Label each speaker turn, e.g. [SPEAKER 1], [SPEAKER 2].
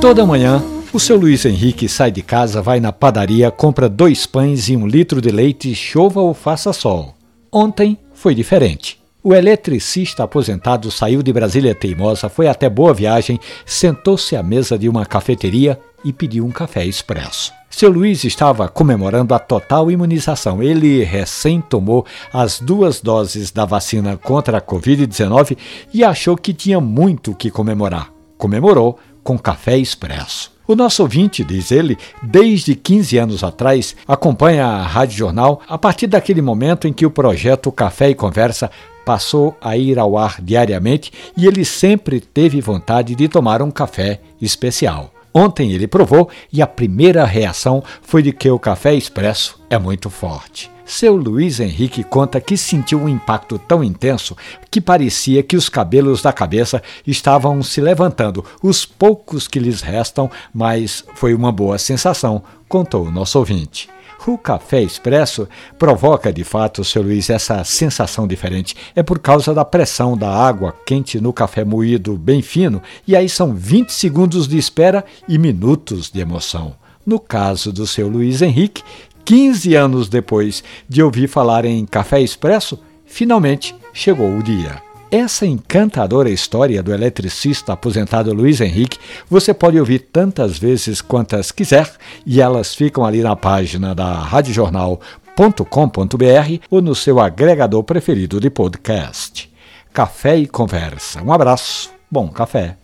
[SPEAKER 1] Toda manhã, o seu Luiz Henrique sai de casa, vai na padaria, compra dois pães e um litro de leite, chova ou faça sol. Ontem foi diferente. O eletricista aposentado saiu de Brasília Teimosa, foi até Boa Viagem, sentou-se à mesa de uma cafeteria e pediu um café expresso. Seu Luiz estava comemorando a total imunização. Ele recém tomou as duas doses da vacina contra a Covid-19 e achou que tinha muito que comemorar. Comemorou com café expresso. O nosso ouvinte, diz ele, desde 15 anos atrás, acompanha a Rádio Jornal a partir daquele momento em que o projeto Café e Conversa passou a ir ao ar diariamente e ele sempre teve vontade de tomar um café especial. Ontem ele provou e a primeira reação foi de que o café expresso é muito forte. Seu Luiz Henrique conta que sentiu um impacto tão intenso que parecia que os cabelos da cabeça estavam se levantando, os poucos que lhes restam, mas foi uma boa sensação, contou o nosso ouvinte. O café expresso provoca de fato, seu Luiz, essa sensação diferente. É por causa da pressão da água quente no café moído bem fino, e aí são 20 segundos de espera e minutos de emoção. No caso do seu Luiz Henrique, 15 anos depois de ouvir falar em café expresso, finalmente chegou o dia. Essa encantadora história do eletricista aposentado Luiz Henrique você pode ouvir tantas vezes quantas quiser e elas ficam ali na página da radiojornal.com.br ou no seu agregador preferido de podcast. Café e Conversa. Um abraço, bom café.